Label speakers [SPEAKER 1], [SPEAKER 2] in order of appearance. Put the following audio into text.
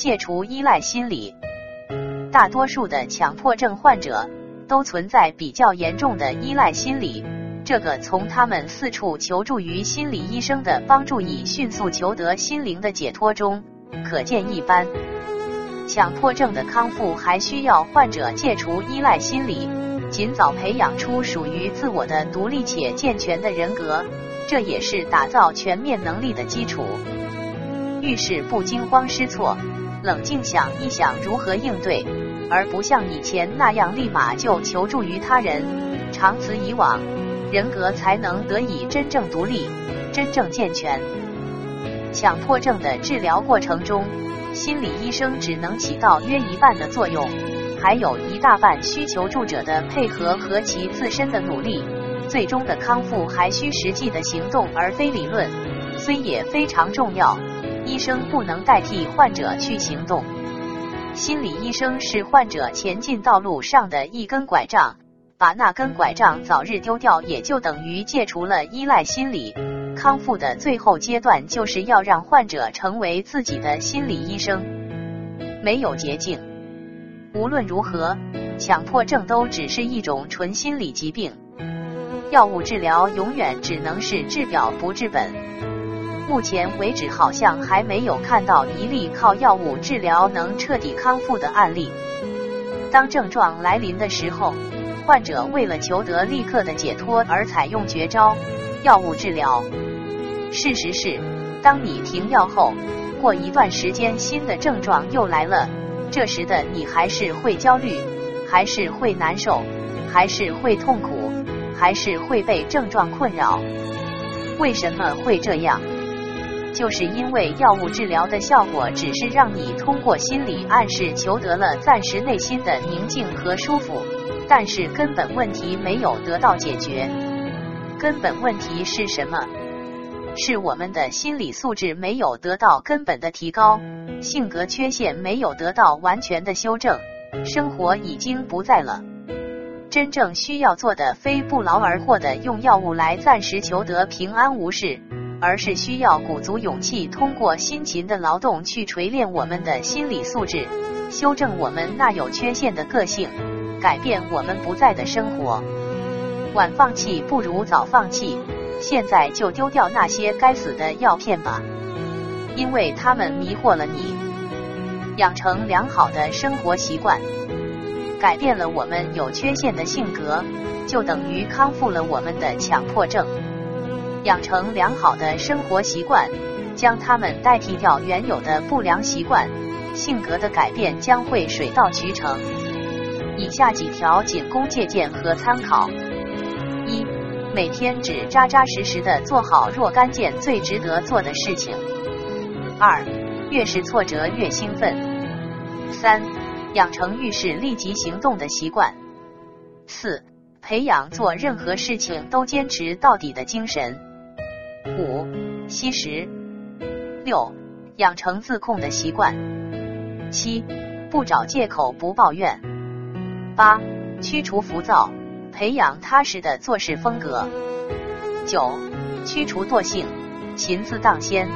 [SPEAKER 1] 戒除依赖心理。大多数的强迫症患者都存在比较严重的依赖心理，这个从他们四处求助于心理医生的帮助，以迅速求得心灵的解脱中可见一斑。强迫症的康复还需要患者戒除依赖心理，尽早培养出属于自我的独立且健全的人格，这也是打造全面能力的基础。遇事不惊慌失措，冷静想一想如何应对，而不像以前那样立马就求助于他人。长此以往，人格才能得以真正独立、真正健全。强迫症的治疗过程中。心理医生只能起到约一半的作用，还有一大半需求助者的配合和其自身的努力。最终的康复还需实际的行动而非理论，虽也非常重要。医生不能代替患者去行动，心理医生是患者前进道路上的一根拐杖，把那根拐杖早日丢掉，也就等于戒除了依赖心理。康复的最后阶段，就是要让患者成为自己的心理医生。没有捷径。无论如何，强迫症都只是一种纯心理疾病。药物治疗永远只能是治表不治本。目前为止，好像还没有看到一例靠药物治疗能彻底康复的案例。当症状来临的时候，患者为了求得立刻的解脱而采用绝招。药物治疗，事实是，当你停药后，过一段时间新的症状又来了，这时的你还是会焦虑，还是会难受，还是会痛苦，还是会被症状困扰。为什么会这样？就是因为药物治疗的效果只是让你通过心理暗示求得了暂时内心的宁静和舒服，但是根本问题没有得到解决。根本问题是什么？是我们的心理素质没有得到根本的提高，性格缺陷没有得到完全的修正，生活已经不在了。真正需要做的，非不劳而获的用药物来暂时求得平安无事，而是需要鼓足勇气，通过辛勤的劳动去锤炼我们的心理素质，修正我们那有缺陷的个性，改变我们不在的生活。晚放弃不如早放弃，现在就丢掉那些该死的药片吧，因为他们迷惑了你。养成良好的生活习惯，改变了我们有缺陷的性格，就等于康复了我们的强迫症。养成良好的生活习惯，将它们代替掉原有的不良习惯，性格的改变将会水到渠成。以下几条仅供借鉴和参考。一，每天只扎扎实实的做好若干件最值得做的事情。二，越是挫折越兴奋。三，养成遇事立即行动的习惯。四，培养做任何事情都坚持到底的精神。五，吸食。六，养成自控的习惯。七，不找借口不抱怨。八，驱除浮躁。培养踏实的做事风格。九，驱除惰性，勤字当先。